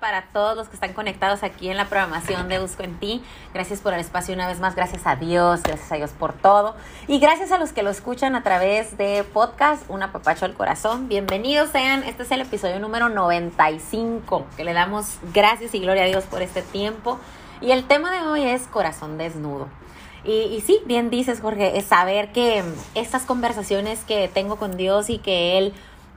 para todos los que están conectados aquí en la programación de Busco en Ti. Gracias por el espacio una vez más, gracias a Dios, gracias a Dios por todo. Y gracias a los que lo escuchan a través de podcast, Un apapacho al corazón. Bienvenidos sean, este es el episodio número 95, que le damos gracias y gloria a Dios por este tiempo. Y el tema de hoy es corazón desnudo. Y, y, sí, bien dices, Jorge, es saber que estas conversaciones que tengo con Dios y que Él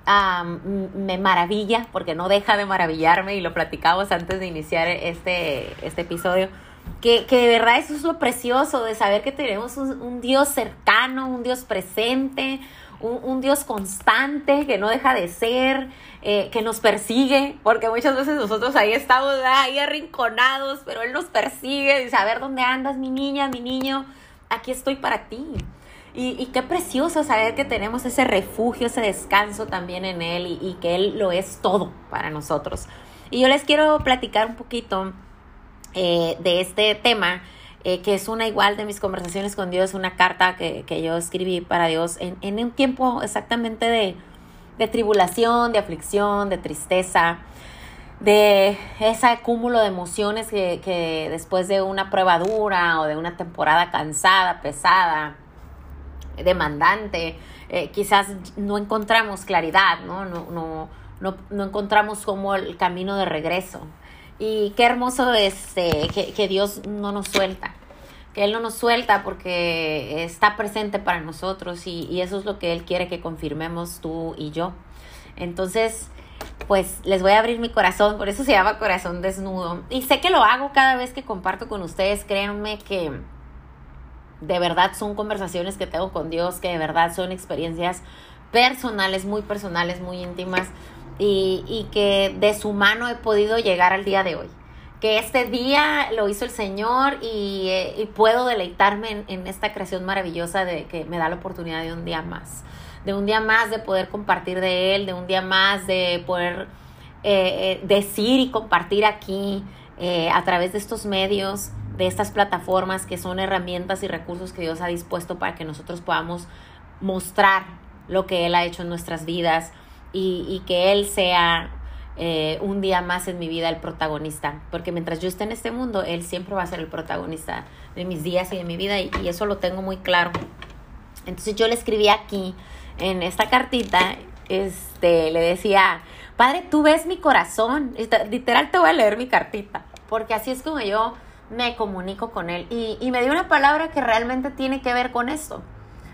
me maravilla, porque no deja de maravillarme, y lo platicamos antes de iniciar este, este episodio, que, que de verdad eso es lo precioso de saber que tenemos un, Dios cercano, un Dios presente, un, Dios constante que no deja de ser, eh, que nos persigue, porque muchas veces nosotros ahí estamos ahí arrinconados, pero Él nos persigue, a ver dónde andas, mi niña, mi niño, aquí estoy para ti. Y, qué precioso saber que tenemos ese refugio, ese descanso también en Él y, que Él lo es todo para nosotros. Y yo les quiero platicar un poquito eh, de este tema, eh, que es una igual de mis conversaciones con Dios, una carta que, yo escribí para Dios en, un tiempo exactamente de, tribulación, de aflicción, de tristeza, de ese cúmulo de emociones que, que después de una prueba dura o de una temporada cansada, pesada, demandante, eh, quizás no encontramos claridad, ¿no? No, no, no, encontramos como el camino de regreso. Y qué hermoso es eh, que, que, Dios no nos suelta, que Él no nos suelta porque está presente para nosotros y, y eso es lo que Él quiere que confirmemos tú y yo. Entonces, pues les voy a abrir mi corazón, por eso se llama corazón desnudo. Y sé que lo hago cada vez que comparto con ustedes, créanme que de verdad son conversaciones que tengo con Dios, que de verdad son experiencias personales, muy personales, muy íntimas y, que de su mano he podido llegar al día de hoy. Que este día lo hizo el Señor y, eh, puedo deleitarme en, esta creación maravillosa de que me da la oportunidad de un día más. De un día más de poder compartir de Él, de un día más de poder eh, eh, decir y compartir aquí a través de estos medios de estas plataformas que son herramientas y recursos que Dios ha dispuesto para que nosotros podamos mostrar lo que Él ha hecho en nuestras vidas y, que Él sea eh, un día más en mi vida el protagonista. Porque mientras yo esté en este mundo, Él siempre va a ser el protagonista de mis días y de mi vida y, eso lo tengo muy claro. Entonces yo le escribí aquí en esta cartita, este, le decía, Padre, tú ves mi corazón. Literal te voy a leer mi cartita, porque así es como yo me comunico con Él. Y, me dio una palabra que realmente tiene que ver con esto,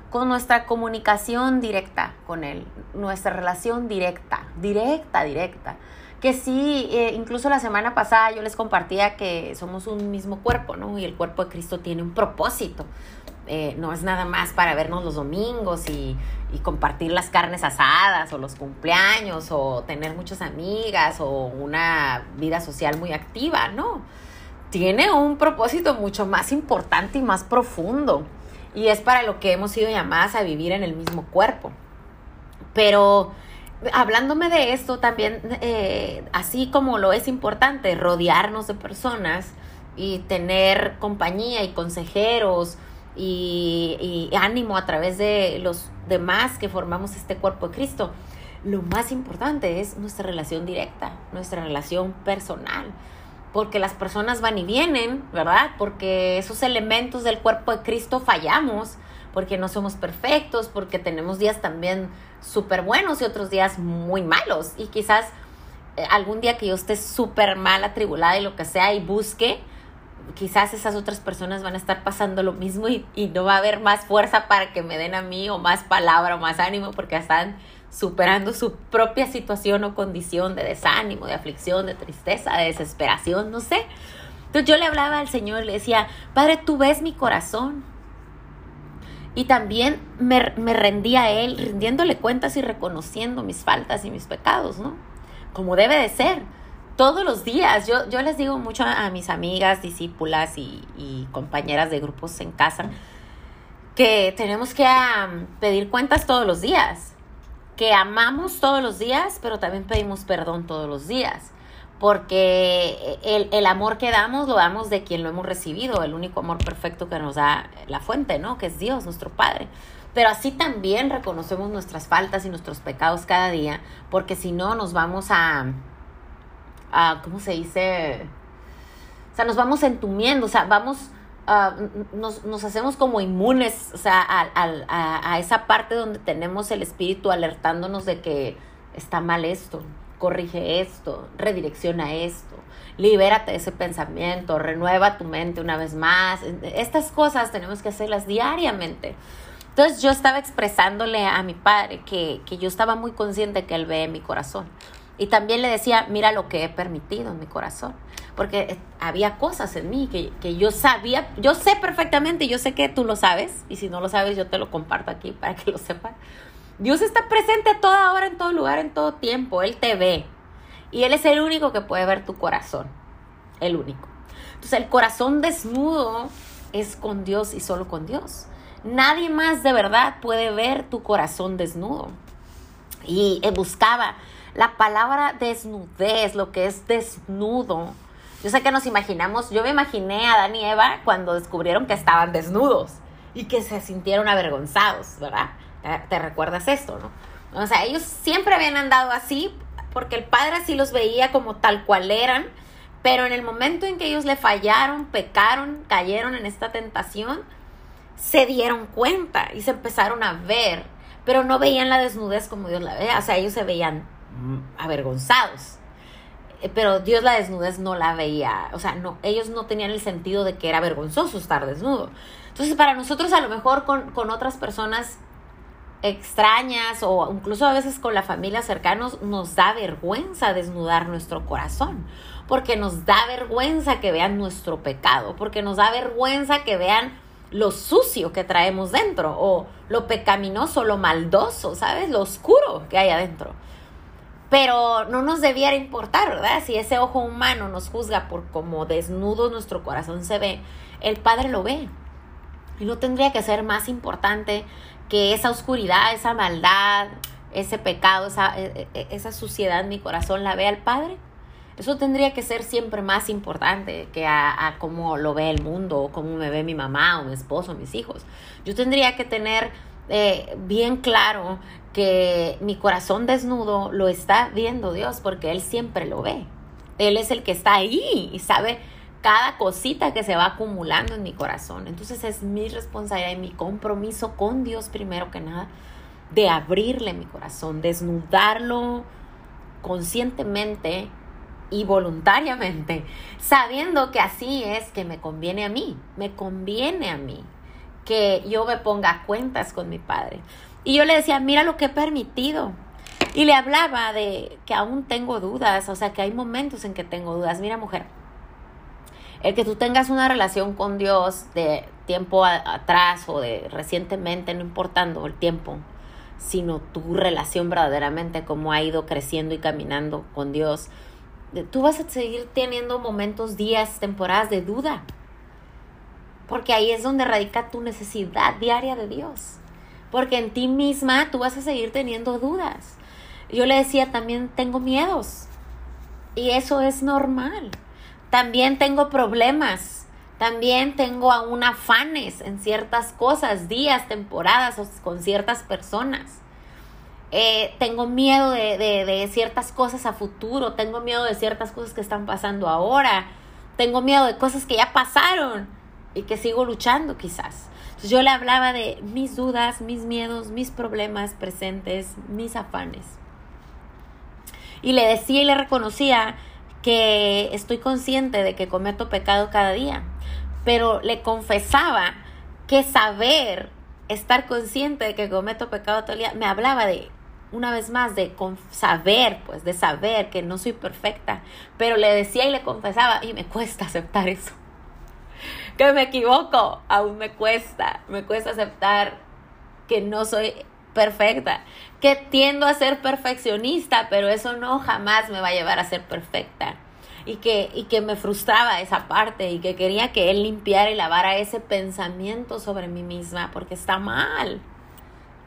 con nuestra comunicación directa con Él, nuestra relación directa, directa, directa. Que sí, eh, incluso la semana pasada yo les compartía que somos un mismo cuerpo, ¿no? Y el cuerpo de Cristo tiene un propósito. Eh, no es nada más para vernos los domingos y, y, compartir las carnes asadas o los cumpleaños o tener muchas amigas o una vida social muy activa, ¿no? Tiene un propósito mucho más importante y más profundo. Y es para lo que hemos sido llamadas a vivir en el mismo cuerpo. Pero hablándome de esto también, eh, así como lo es importante rodearnos de personas y tener compañía y consejeros y, y ánimo a través de los demás que formamos este cuerpo de Cristo, lo más importante es nuestra relación directa, nuestra relación personal porque las personas van y vienen, ¿verdad? Porque esos elementos del cuerpo de Cristo fallamos, porque no somos perfectos, porque tenemos días también súper buenos y otros días muy malos. Y quizás eh, algún día que yo esté súper mal, atribulada y lo que sea, y busque, quizás esas otras personas van a estar pasando lo mismo y, y no va a haber más fuerza para que me den a mí o más palabra o más ánimo porque están superando su propia situación o condición de desánimo, de aflicción, de tristeza, de desesperación, no sé. Entonces yo le hablaba al Señor, le decía, Padre, tú ves mi corazón. Y también me, me rendía a Él, rindiéndole cuentas y reconociendo mis faltas y mis pecados, ¿no? Como debe de ser. Todos los días, yo, yo les digo mucho a, mis amigas, discípulas y, y compañeras de grupos en casa, que tenemos que pedir cuentas todos los días que amamos todos los días, pero también pedimos perdón todos los días. Porque el, amor que damos lo damos de quien lo hemos recibido, el único amor perfecto que nos da la fuente, ¿no? Que es Dios, nuestro Padre. Pero así también reconocemos nuestras faltas y nuestros pecados cada día, porque si no nos vamos a, ah, ¿cómo se dice? O sea, nos vamos entumiendo, o sea, vamos, ah, nos, nos, hacemos como inmunes, o sea, a, a, a esa parte donde tenemos el espíritu alertándonos de que está mal esto, corrige esto, redirecciona esto, libérate de ese pensamiento, renueva tu mente una vez más. Estas cosas tenemos que hacerlas diariamente. Entonces yo estaba expresándole a mi padre que, yo estaba muy consciente que él ve mi corazón. Y también le decía, mira lo que he permitido en mi corazón. Porque había cosas en mí que, que yo sabía, yo sé perfectamente, yo sé que tú lo sabes, y si no lo sabes, yo te lo comparto aquí para que lo sepan. Dios está presente a toda hora, en todo lugar, en todo tiempo. Él te ve. Y Él es el único que puede ver tu corazón. El único. Entonces el corazón desnudo es con Dios y solo con Dios. Nadie más de verdad puede ver tu corazón desnudo. Y eh, buscaba la palabra desnudez, lo que es desnudo. Yo sé que nos imaginamos, yo me imaginé a Adán y Eva cuando descubrieron que estaban desnudos y que se sintieron avergonzados, ¿verdad? ¿Te recuerdas esto, no? O sea, ellos siempre habían andado así porque el padre así los veía como tal cual eran, pero en el momento en que ellos le fallaron, pecaron, cayeron en esta tentación, se dieron cuenta y se empezaron a ver, pero no veían la desnudez como Dios la veía, o sea, ellos se veían avergonzados. Eh, pero Dios la desnudez no la veía, o sea, no, ellos no tenían el sentido de que era vergonzoso estar desnudo. Entonces, para nosotros a lo mejor con, con otras personas extrañas o incluso a veces con la familia cercanos nos da vergüenza desnudar nuestro corazón, porque nos da vergüenza que vean nuestro pecado, porque nos da vergüenza que vean lo sucio que traemos dentro o lo pecaminoso, lo maldoso, ¿sabes? Lo oscuro que hay adentro. Pero no nos debiera importar, ¿verdad? Si ese ojo humano nos juzga por cómo desnudo nuestro corazón se ve, el Padre lo ve. Y no tendría que ser más importante que esa oscuridad, esa maldad, ese pecado, esa, e, e, esa suciedad en mi corazón la vea el Padre. Eso tendría que ser siempre más importante que a, cómo lo ve el mundo, o cómo me ve mi mamá, o mi esposo, mis hijos. Yo tendría que tener eh, bien claro que mi corazón desnudo lo está viendo Dios, porque Él siempre lo ve. Él es el que está ahí y sabe cada cosita que se va acumulando en mi corazón. Entonces es mi responsabilidad y mi compromiso con Dios primero que nada de abrirle mi corazón, desnudarlo conscientemente y voluntariamente, sabiendo que así es que me conviene a mí, me conviene a mí que yo me ponga cuentas con mi padre. Y yo le decía, mira lo que he permitido. Y le hablaba de que aún tengo dudas, o sea, que hay momentos en que tengo dudas. Mira, mujer, el que tú tengas una relación con Dios de tiempo atrás o de recientemente, no importando el tiempo, sino tu relación verdaderamente, cómo ha ido creciendo y caminando con Dios, tú vas a seguir teniendo momentos, días, temporadas de duda. Porque ahí es donde radica tu necesidad diaria de Dios. Porque en ti misma tú vas a seguir teniendo dudas. Yo le decía, también tengo miedos. Y eso es normal. También tengo problemas. También tengo aún afanes en ciertas cosas, días, temporadas con ciertas personas. Eh, tengo miedo de, de, ciertas cosas a futuro, tengo miedo de ciertas cosas que están pasando ahora, tengo miedo de cosas que ya pasaron y que sigo luchando quizás. Yo le hablaba de mis dudas, mis miedos, mis problemas presentes, mis afanes. Y le decía y le reconocía que estoy consciente de que cometo pecado cada día, pero le confesaba que saber, estar consciente de que cometo pecado todo el día, me hablaba de, una vez más, de saber, pues, de saber que no soy perfecta, pero le decía y le confesaba, y me cuesta aceptar eso. Que me equivoco, aún me cuesta, me cuesta aceptar que no soy perfecta, que tiendo a ser perfeccionista, pero eso no jamás me va a llevar a ser perfecta. Y que, y que me frustraba esa parte y que quería que él limpiara y lavara ese pensamiento sobre mí misma, porque está mal,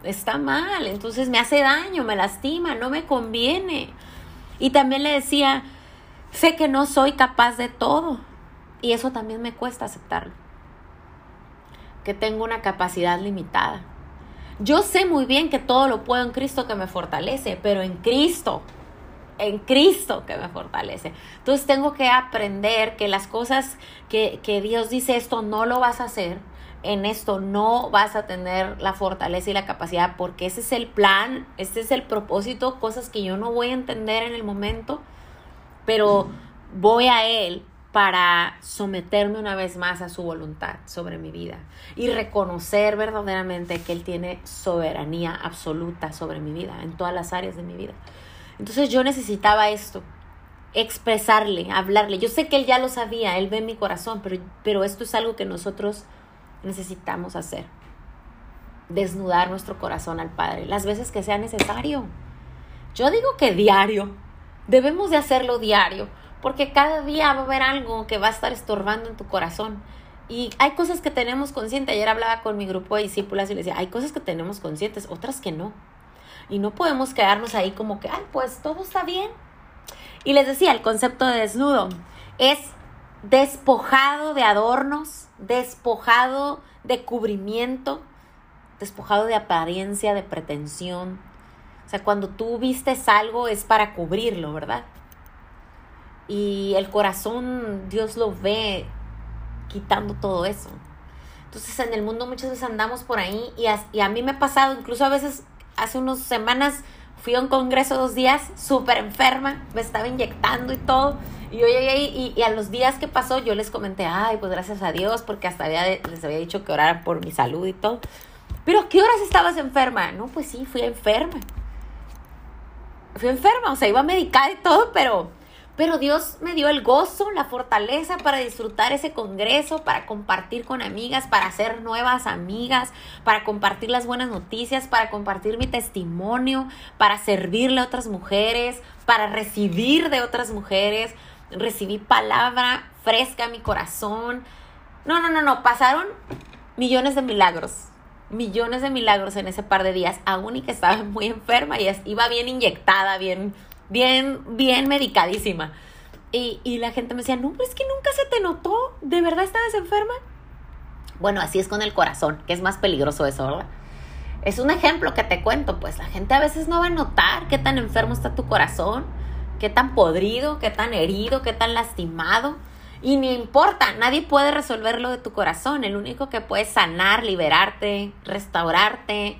está mal, entonces me hace daño, me lastima, no me conviene. Y también le decía, sé que no soy capaz de todo, y eso también me cuesta aceptarlo, que tengo una capacidad limitada yo sé muy bien que todo lo puedo en Cristo que me fortalece, pero en Cristo, en Cristo que me fortalece. Entonces tengo que aprender que las cosas que, que Dios dice esto no lo vas a hacer, en esto no vas a tener la fortaleza y la capacidad porque ese es el plan, ese es el propósito, cosas que yo no voy a entender en el momento, pero voy a Él para someterme una vez más a su voluntad sobre mi vida y reconocer verdaderamente que Él tiene soberanía absoluta sobre mi vida, en todas las áreas de mi vida. Entonces yo necesitaba esto, expresarle, hablarle. Yo sé que Él ya lo sabía, Él ve mi corazón, pero, pero esto es algo que nosotros necesitamos hacer. Desnudar nuestro corazón al Padre las veces que sea necesario. Yo digo que diario. Debemos de hacerlo diario, porque cada día va a haber algo que va a estar estorbando en tu corazón. Y hay cosas que tenemos conscientes. Ayer hablaba con mi grupo de discípulas y les decía, hay cosas que tenemos conscientes, otras que no. Y no podemos quedarnos ahí como que, ay, pues todo está bien. Y les decía, el concepto de desnudo es despojado de adornos, despojado de cubrimiento, despojado de apariencia, de pretensión. O sea, cuando tú vistes algo es para cubrirlo, ¿verdad? Y el corazón, Dios lo ve quitando todo eso. Entonces en el mundo muchas veces andamos por ahí y a, y a mí me ha pasado, incluso a veces hace unas semanas fui a un congreso dos días, súper enferma, me estaba inyectando y todo. Y yo y, y, a los días que pasó yo les comenté, ay, pues gracias a Dios, porque hasta había, les había dicho que oraran por mi salud y todo. Pero ¿qué horas estabas enferma? No, pues sí, fui enferma. Fui enferma, o sea, iba a medicar y todo, pero pero Dios me dio el gozo, la fortaleza para disfrutar ese congreso, para compartir con amigas, para hacer nuevas amigas, para compartir las buenas noticias, para compartir mi testimonio, para servirle a otras mujeres, para recibir de otras mujeres. Recibí palabra fresca a mi corazón. No, no, no, no, pasaron millones de milagros millones de milagros en ese par de días, aún y que estaba muy enferma y iba bien inyectada, bien bien, bien medicadísima. Y, y la gente me decía, no, pero es que nunca se te notó, ¿de verdad estabas enferma? Bueno, así es con el corazón, que es más peligroso eso, ¿verdad? Es un ejemplo que te cuento, pues la gente a veces no va a notar qué tan enfermo está tu corazón, qué tan podrido, qué tan herido, qué tan lastimado. Y ni importa, nadie puede resolver lo de tu corazón. El único que puede sanar, liberarte, restaurarte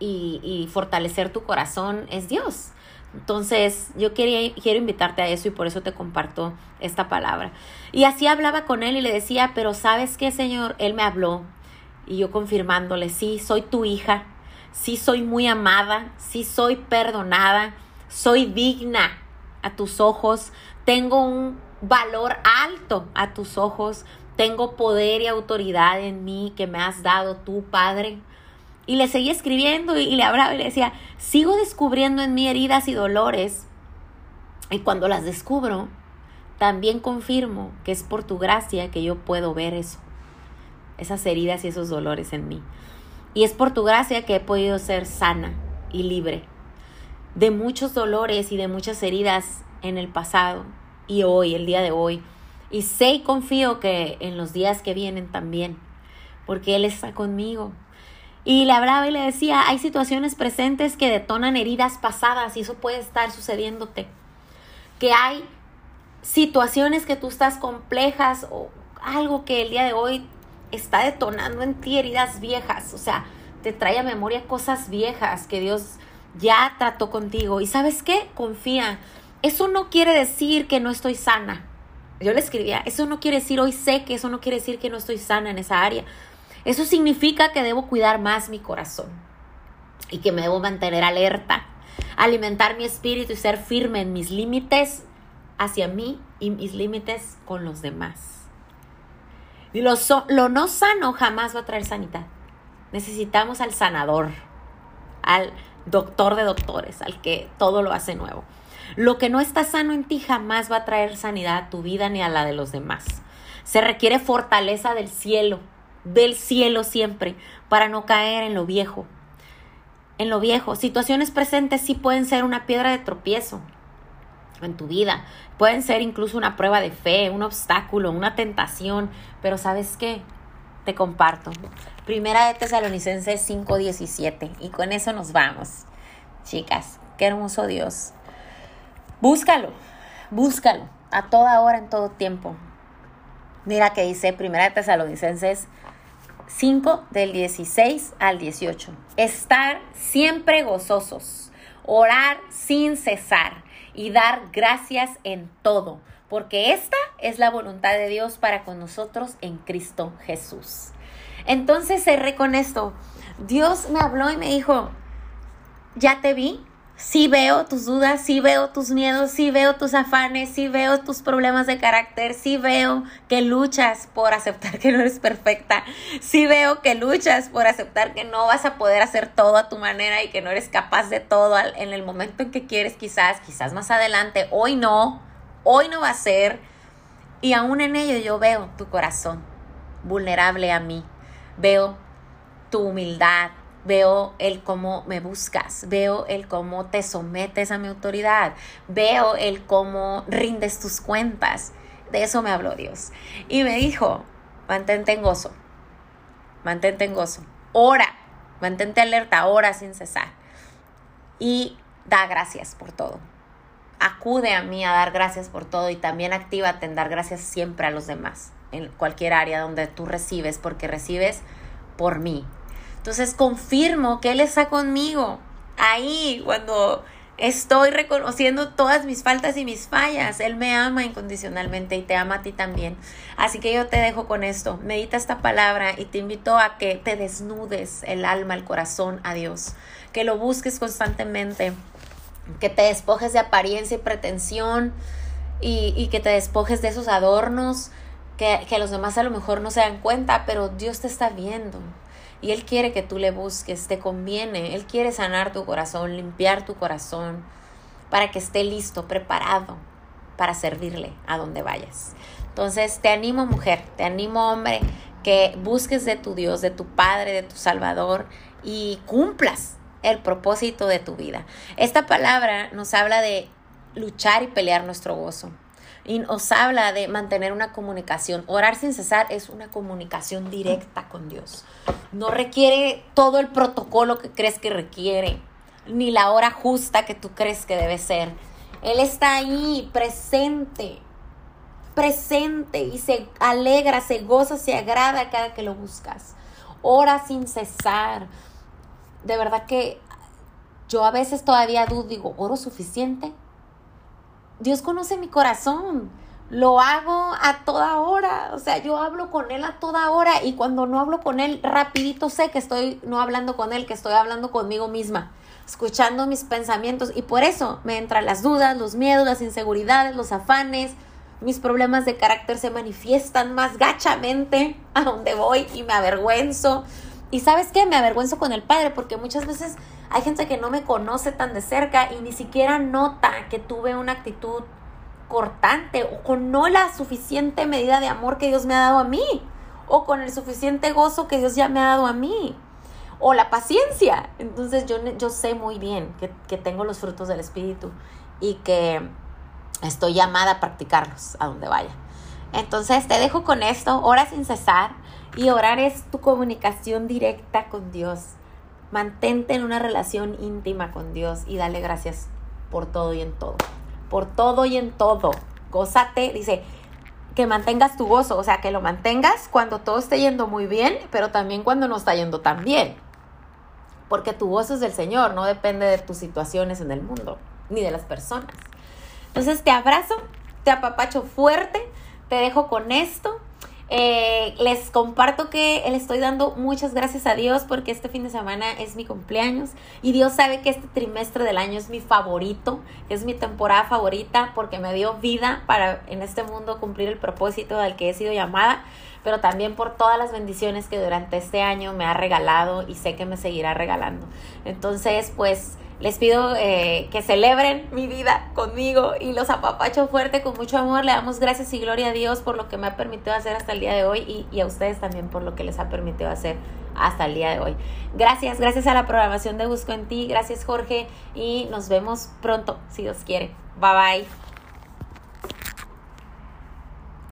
y, y fortalecer tu corazón es Dios. Entonces, yo quería, quiero invitarte a eso y por eso te comparto esta palabra. Y así hablaba con él y le decía, pero ¿sabes qué, Señor? Él me habló y yo confirmándole, sí, soy tu hija, sí soy muy amada, sí soy perdonada, soy digna a tus ojos, tengo un valor alto a tus ojos, tengo poder y autoridad en mí que me has dado tú, Padre. Y le seguía escribiendo y, le hablaba y le decía, sigo descubriendo en mí heridas y dolores. Y cuando las descubro, también confirmo que es por tu gracia que yo puedo ver eso, esas heridas y esos dolores en mí. Y es por tu gracia que he podido ser sana y libre de muchos dolores y de muchas heridas en el pasado y hoy, el día de hoy. Y sé y confío que en los días que vienen también, porque Él está conmigo y le hablaba y le decía, hay situaciones presentes que detonan heridas pasadas y eso puede estar sucediéndote. Que hay situaciones que tú estás complejas o algo que el día de hoy está detonando en ti heridas viejas. O sea, te trae a memoria cosas viejas que Dios ya trató contigo. Y sabes qué? Confía. Eso no quiere decir que no estoy sana. Yo le escribía, eso no quiere decir, hoy sé que eso no quiere decir que no estoy sana en esa área. Eso significa que debo cuidar más mi corazón y que me debo mantener alerta, alimentar mi espíritu y ser firme en mis límites hacia mí y mis límites con los demás. Y lo, lo no sano jamás va a traer sanidad. Necesitamos al sanador, al doctor de doctores, al que todo lo hace nuevo. Lo que no está sano en ti jamás va a traer sanidad a tu vida ni a la de los demás. Se requiere fortaleza del cielo del cielo siempre, para no caer en lo viejo. En lo viejo, situaciones presentes sí pueden ser una piedra de tropiezo en tu vida, pueden ser incluso una prueba de fe, un obstáculo, una tentación, pero ¿sabes qué? Te comparto. Primera de Tesalonicenses 5:17 y con eso nos vamos. Chicas, qué hermoso Dios. Búscalo, búscalo a toda hora, en todo tiempo. Mira que dice Primera Tesalonicenses 5 del 16 al 18. Estar siempre gozosos, orar sin cesar y dar gracias en todo, porque esta es la voluntad de Dios para con nosotros en Cristo Jesús. Entonces cerré con esto. Dios me habló y me dijo, ya te vi, sí veo tus dudas, sí veo tus miedos, sí veo tus afanes, sí veo tus problemas de carácter, sí veo que luchas por aceptar que no eres perfecta, sí veo que luchas por aceptar que no vas a poder hacer todo a tu manera y que no eres capaz de todo en el momento en que quieres quizás, quizás más adelante, hoy no, hoy no va a ser. Y aún en ello yo veo tu corazón vulnerable a mí, veo tu humildad, veo el cómo me buscas, veo el cómo te sometes a mi autoridad, veo el cómo rindes tus cuentas. De eso me habló Dios. Y me dijo, mantente en gozo, mantente en gozo, ora, mantente alerta, ora sin cesar. Y da gracias por todo. Acude a mí a dar gracias por todo y también actívate en dar gracias siempre a los demás, en cualquier área donde tú recibes, porque recibes por mí, entonces confirmo que Él está conmigo ahí cuando estoy reconociendo todas mis faltas y mis fallas. Él me ama incondicionalmente y te ama a ti también. Así que yo te dejo con esto. Medita esta palabra y te invito a que te desnudes el alma, el corazón a Dios. Que lo busques constantemente. Que te despojes de apariencia y pretensión. Y, que te despojes de esos adornos que, que los demás a lo mejor no se dan cuenta, pero Dios te está viendo. Y Él quiere que tú le busques, te conviene. Él quiere sanar tu corazón, limpiar tu corazón, para que esté listo, preparado para servirle a donde vayas. Entonces, te animo mujer, te animo hombre, que busques de tu Dios, de tu Padre, de tu Salvador y cumplas el propósito de tu vida. Esta palabra nos habla de luchar y pelear nuestro gozo y habla de mantener una comunicación. Orar sin cesar es una comunicación directa con Dios. No requiere todo el protocolo que crees que requiere, ni la hora justa que tú crees que debe ser. Él está ahí, presente, presente y se alegra, se goza, se agrada cada que lo buscas. Ora sin cesar. De verdad que yo a veces todavía dudo, digo, ¿oro suficiente? Dios conoce mi corazón. Lo hago a toda hora, o sea, yo hablo con Él a toda hora y cuando no hablo con Él, rapidito sé que estoy no hablando con Él, que estoy hablando conmigo misma, escuchando mis pensamientos y por eso me entran las dudas, los miedos, las inseguridades, los afanes, mis problemas de carácter se manifiestan más gachamente a donde voy y me avergüenzo. Y sabes qué, me avergüenzo con el Padre porque muchas veces hay gente que no me conoce tan de cerca y ni siquiera nota que tuve una actitud cortante o con no la suficiente medida de amor que Dios me ha dado a mí o con el suficiente gozo que Dios ya me ha dado a mí o la paciencia. Entonces yo, yo sé muy bien que, que tengo los frutos del Espíritu y que estoy llamada a practicarlos a donde vaya. Entonces te dejo con esto, ora sin cesar y orar es tu comunicación directa con Dios. Mantente en una relación íntima con Dios y dale gracias por todo y en todo. Por todo y en todo. Gózate, dice, que mantengas tu gozo, o sea, que lo mantengas cuando todo esté yendo muy bien, pero también cuando no está yendo tan bien. Porque tu gozo es del Señor, no depende de tus situaciones en el mundo, ni de las personas. Entonces te abrazo, te apapacho fuerte, te dejo con esto eh, les comparto que le estoy dando muchas gracias a Dios porque este fin de semana es mi cumpleaños y Dios sabe que este trimestre del año es mi favorito, es mi temporada favorita porque me dio vida para en este mundo cumplir el propósito al que he sido llamada, pero también por todas las bendiciones que durante este año me ha regalado y sé que me seguirá regalando. Entonces, pues les pido eh, que celebren mi vida conmigo y los apapacho fuerte con mucho amor. Le damos gracias y gloria a Dios por lo que me ha permitido hacer hasta el día de hoy y, y a ustedes también por lo que les ha permitido hacer hasta el día de hoy. Gracias, gracias a la programación de Busco en Ti. Gracias Jorge y nos vemos pronto, si Dios quiere. Bye bye.